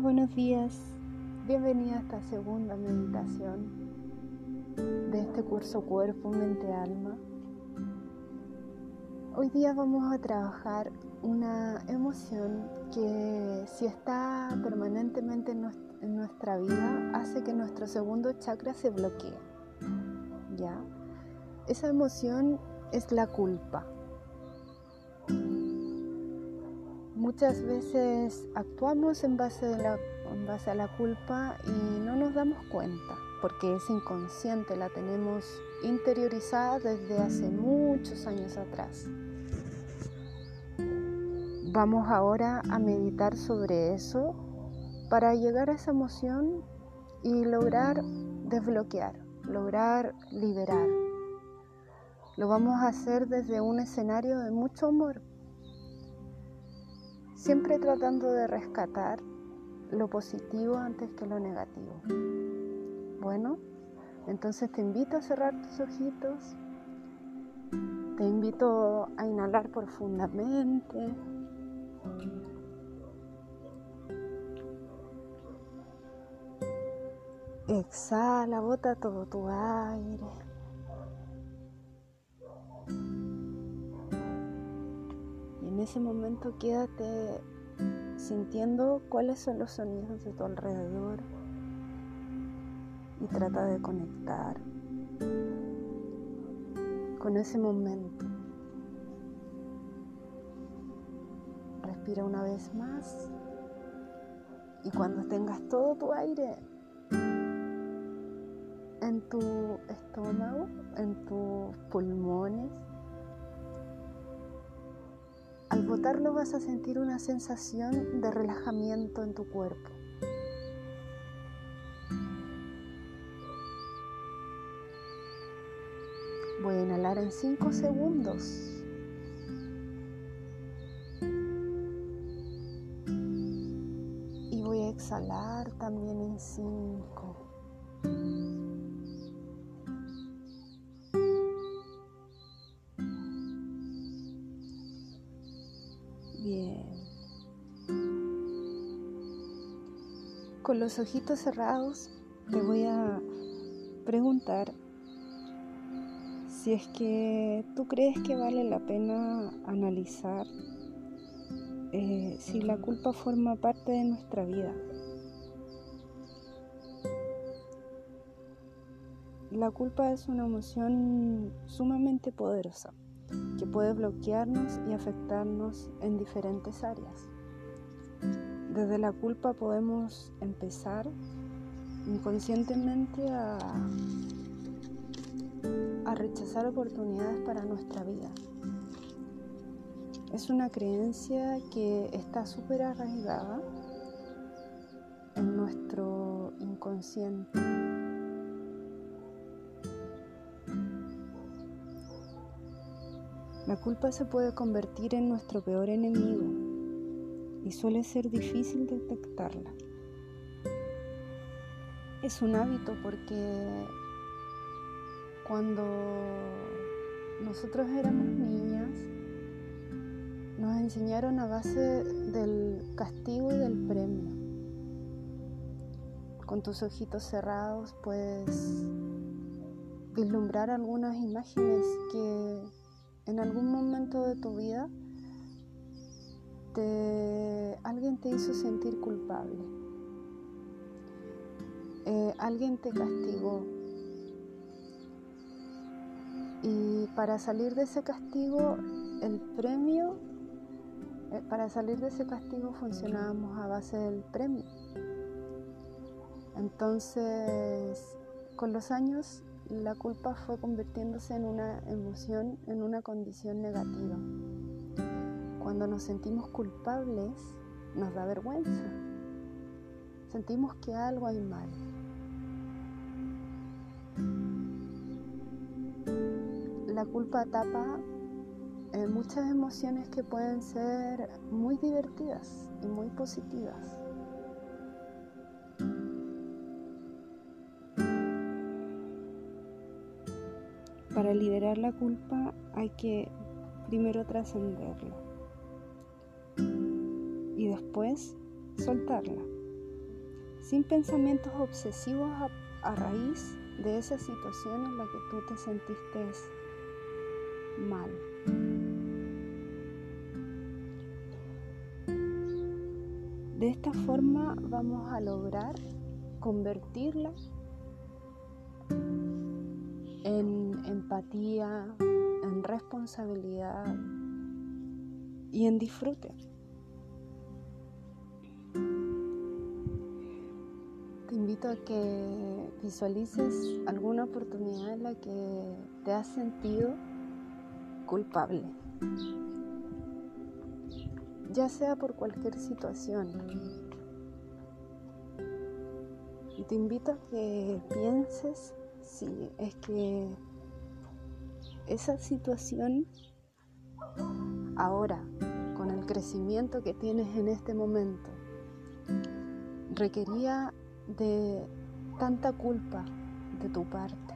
Buenos días. Bienvenida a esta segunda meditación de este curso Cuerpo, Mente, Alma. Hoy día vamos a trabajar una emoción que si está permanentemente en nuestra vida hace que nuestro segundo chakra se bloquee. ¿Ya? Esa emoción es la culpa. Muchas veces actuamos en base, a la culpa y no nos damos cuenta porque es inconsciente, la tenemos interiorizada desde hace muchos años atrás. Vamos ahora a meditar sobre eso para llegar a esa emoción y lograr desbloquear, lograr liberar. Lo vamos a hacer desde un escenario de mucho amor, siempre tratando de rescatar lo positivo antes que lo negativo. Bueno, entonces te invito a cerrar tus ojitos, te invito a inhalar profundamente. Exhala, bota todo tu aire. Ese momento quédate sintiendo cuáles son los sonidos de tu alrededor y trata de conectar con ese momento. Respira una vez más y cuando tengas todo tu aire en tu estómago, en tus pulmones, al botarlo vas a sentir una sensación de relajamiento en tu cuerpo. Voy a inhalar en 5 segundos. Y voy a exhalar también en 5. Con los ojitos cerrados te voy a preguntar si es que tú crees que vale la pena analizar eh, si la culpa forma parte de nuestra vida. La culpa es una emoción sumamente poderosa que puede bloquearnos y afectarnos en diferentes áreas. Desde la culpa podemos empezar inconscientemente a, rechazar oportunidades para nuestra vida. Es una creencia que está súper arraigada en nuestro inconsciente. La culpa se puede convertir en nuestro peor enemigo y suele ser difícil detectarla. Es un hábito porque cuando nosotros éramos niñas nos enseñaron a base del castigo y del premio. Con tus ojitos cerrados puedes vislumbrar algunas imágenes que en algún momento de tu vida alguien te hizo sentir culpable, eh, alguien te castigó y para salir de ese castigo el premio, eh, para salir de ese castigo funcionábamos a base del premio. Entonces, con los años, la culpa fue convirtiéndose en una emoción, en una condición negativa. Cuando nos sentimos culpables, nos da vergüenza. Sentimos que algo hay mal. La culpa tapa eh, muchas emociones que pueden ser muy divertidas y muy positivas. Para liberar la culpa hay que primero trascenderla después soltarla. sin pensamientos obsesivos a, raíz de esa situación en la que tú te sentiste mal. De esta forma vamos a lograr convertirla en empatía, en responsabilidad y en disfrute. Invito a que visualices alguna oportunidad en la que te has sentido culpable, ya sea por cualquier situación. Te invito a que pienses si es que esa situación ahora, con el crecimiento que tienes en este momento, requería de tanta culpa de tu parte.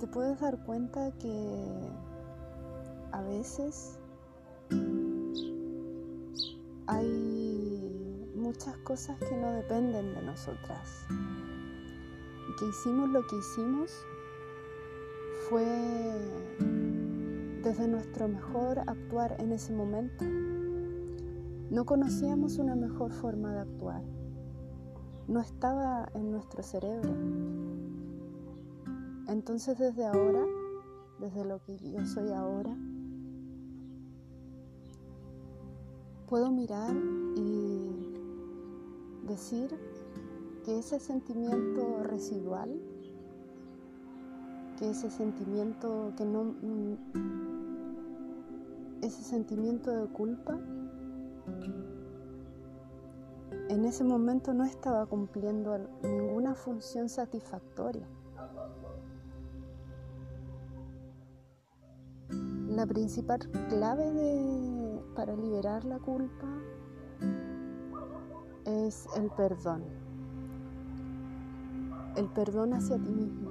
Te puedes dar cuenta que a veces muchas cosas que no dependen de nosotras. Y que hicimos lo que hicimos fue desde nuestro mejor actuar en ese momento. No conocíamos una mejor forma de actuar. No estaba en nuestro cerebro. Entonces desde ahora, desde lo que yo soy ahora, puedo mirar y decir que ese sentimiento residual, que ese sentimiento que no ese sentimiento de culpa en ese momento no estaba cumpliendo ninguna función satisfactoria. La principal clave de para liberar la culpa es el perdón. El perdón hacia ti mismo.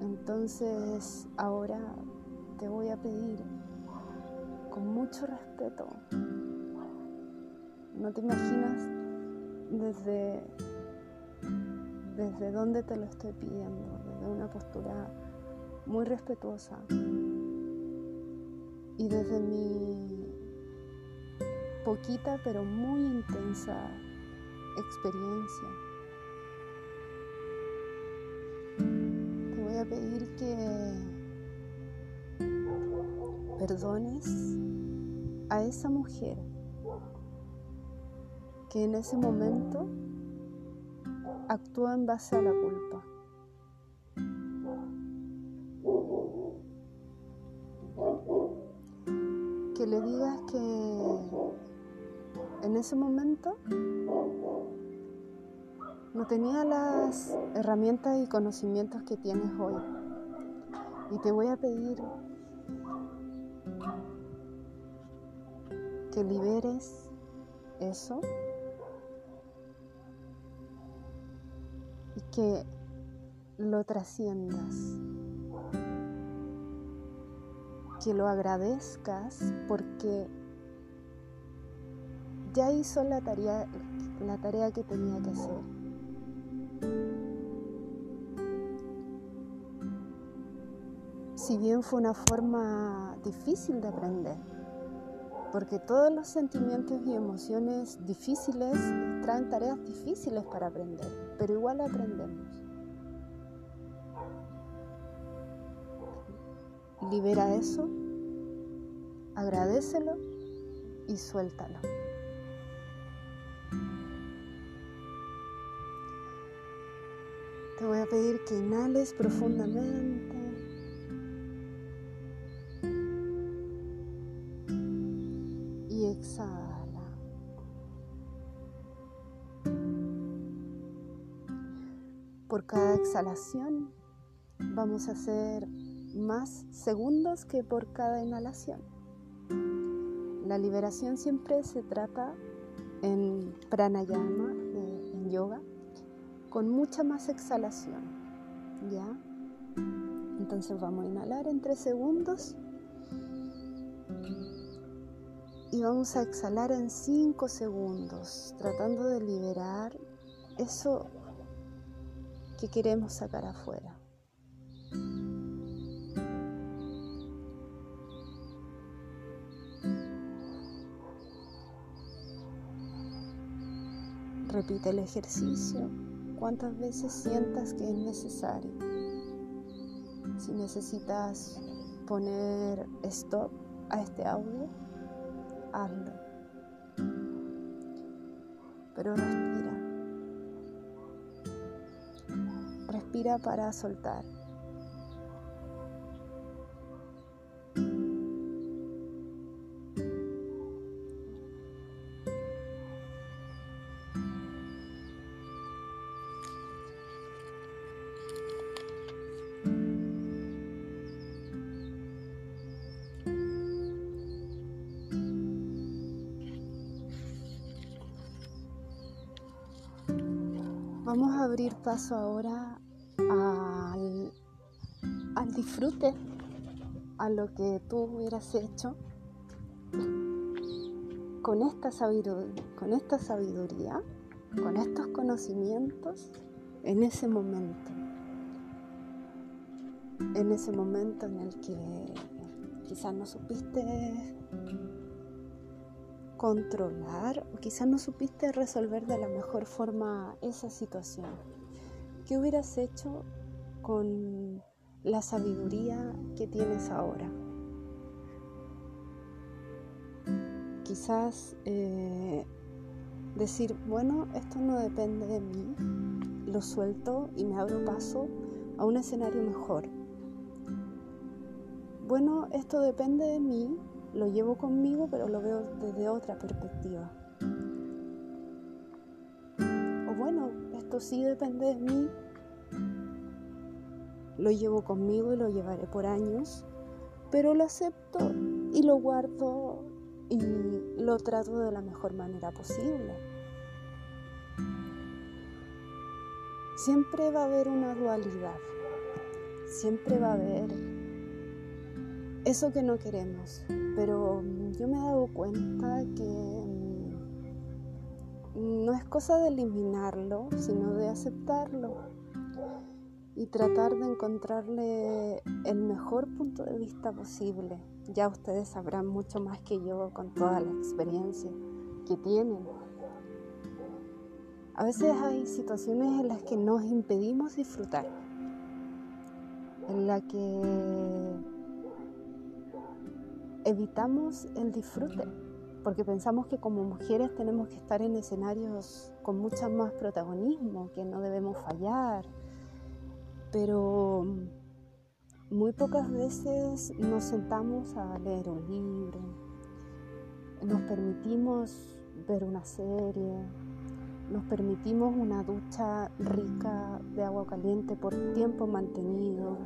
Entonces ahora te voy a pedir con mucho respeto, no te imaginas desde, desde dónde te lo estoy pidiendo, desde una postura muy respetuosa y desde mi poquita pero muy intensa experiencia. Te voy a pedir que perdones a esa mujer que en ese momento actúa en base a la culpa. que le digas que en ese momento no tenía las herramientas y conocimientos que tienes hoy. Y te voy a pedir que liberes eso y que lo trasciendas que lo agradezcas porque ya hizo la tarea, la tarea que tenía que hacer. Si bien fue una forma difícil de aprender, porque todos los sentimientos y emociones difíciles traen tareas difíciles para aprender, pero igual aprendemos. Libera eso, agradecelo y suéltalo. Te voy a pedir que inhales profundamente. Y exhala. Por cada exhalación vamos a hacer más segundos que por cada inhalación. la liberación siempre se trata en pranayama, eh, en yoga, con mucha más exhalación. ¿Ya? Entonces vamos a inhalar en 3 segundos y vamos a exhalar en 5 segundos, tratando de liberar eso que queremos sacar afuera. Repite el ejercicio cuantas veces sientas que es necesario. Si necesitas poner stop a este audio, hazlo. Pero respira. Respira para soltar. Vamos a abrir paso ahora al, disfrute, a lo que tú hubieras hecho con esta, con esta sabiduría, con estos conocimientos en ese momento. En ese momento en el que quizás no supiste controlar o quizás no supiste resolver de la mejor forma esa situación. ¿Qué hubieras hecho con la sabiduría que tienes ahora? Quizás eh, decir, bueno, esto no depende de mí, lo suelto y me abro paso a un escenario mejor. Bueno, esto depende de mí, lo llevo conmigo, pero lo veo desde otra perspectiva. O bueno, esto sí depende de mí, lo llevo conmigo y lo llevaré por años, pero lo acepto y lo guardo y lo trato de la mejor manera posible. Siempre va a haber una dualidad, siempre va a haber eso que no queremos, pero mm, yo me he dado cuenta que mm, no es cosa de eliminarlo, sino de aceptarlo y tratar de encontrarle el mejor punto de vista posible. Ya ustedes sabrán mucho más que yo con toda la experiencia que tienen. A veces hay situaciones en las que nos impedimos disfrutar, en la que evitamos el disfrute, porque pensamos que como mujeres tenemos que estar en escenarios con mucho más protagonismo, que no debemos fallar, pero muy pocas veces nos sentamos a leer un libro, nos permitimos ver una serie, nos permitimos una ducha rica de agua caliente por tiempo mantenido.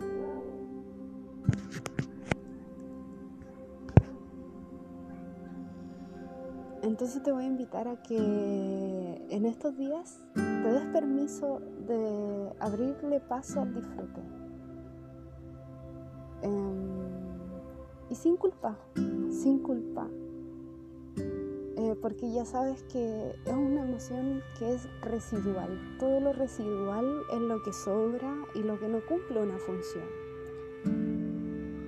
Entonces te voy a invitar a que en estos días te des permiso de abrirle paso al disfrute. Em, y sin culpa, sin culpa. Eh, porque ya sabes que es una emoción que es residual. Todo lo residual es lo que sobra y lo que no cumple una función.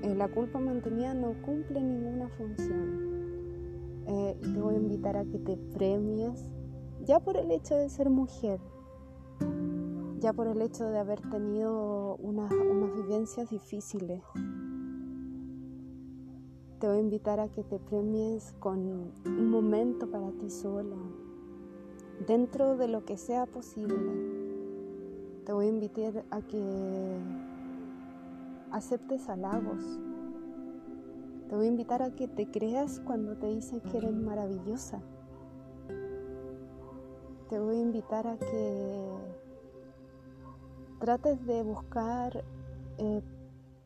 Eh, la culpa mantenida no cumple ninguna función. A invitar a que te premies ya por el hecho de ser mujer, ya por el hecho de haber tenido unas, unas vivencias difíciles. Te voy a invitar a que te premies con un momento para ti sola, dentro de lo que sea posible. Te voy a invitar a que aceptes halagos, te voy a invitar a que te creas cuando te dicen que eres maravillosa. Te voy a invitar a que trates de buscar eh,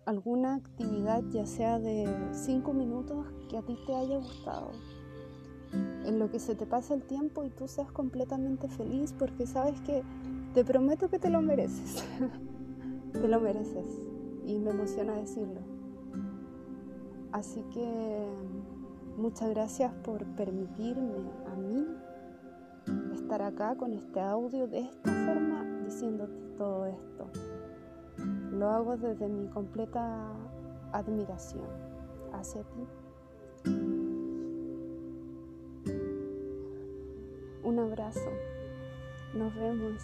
alguna actividad, ya sea de cinco minutos, que a ti te haya gustado. en lo que se te pasa el tiempo y tú seas completamente feliz porque sabes que te prometo que te lo mereces. te lo mereces. Y me emociona decirlo. Así que muchas gracias por permitirme a mí estar acá con este audio de esta forma diciéndote todo esto. Lo hago desde mi completa admiración hacia ti. Un abrazo. Nos vemos.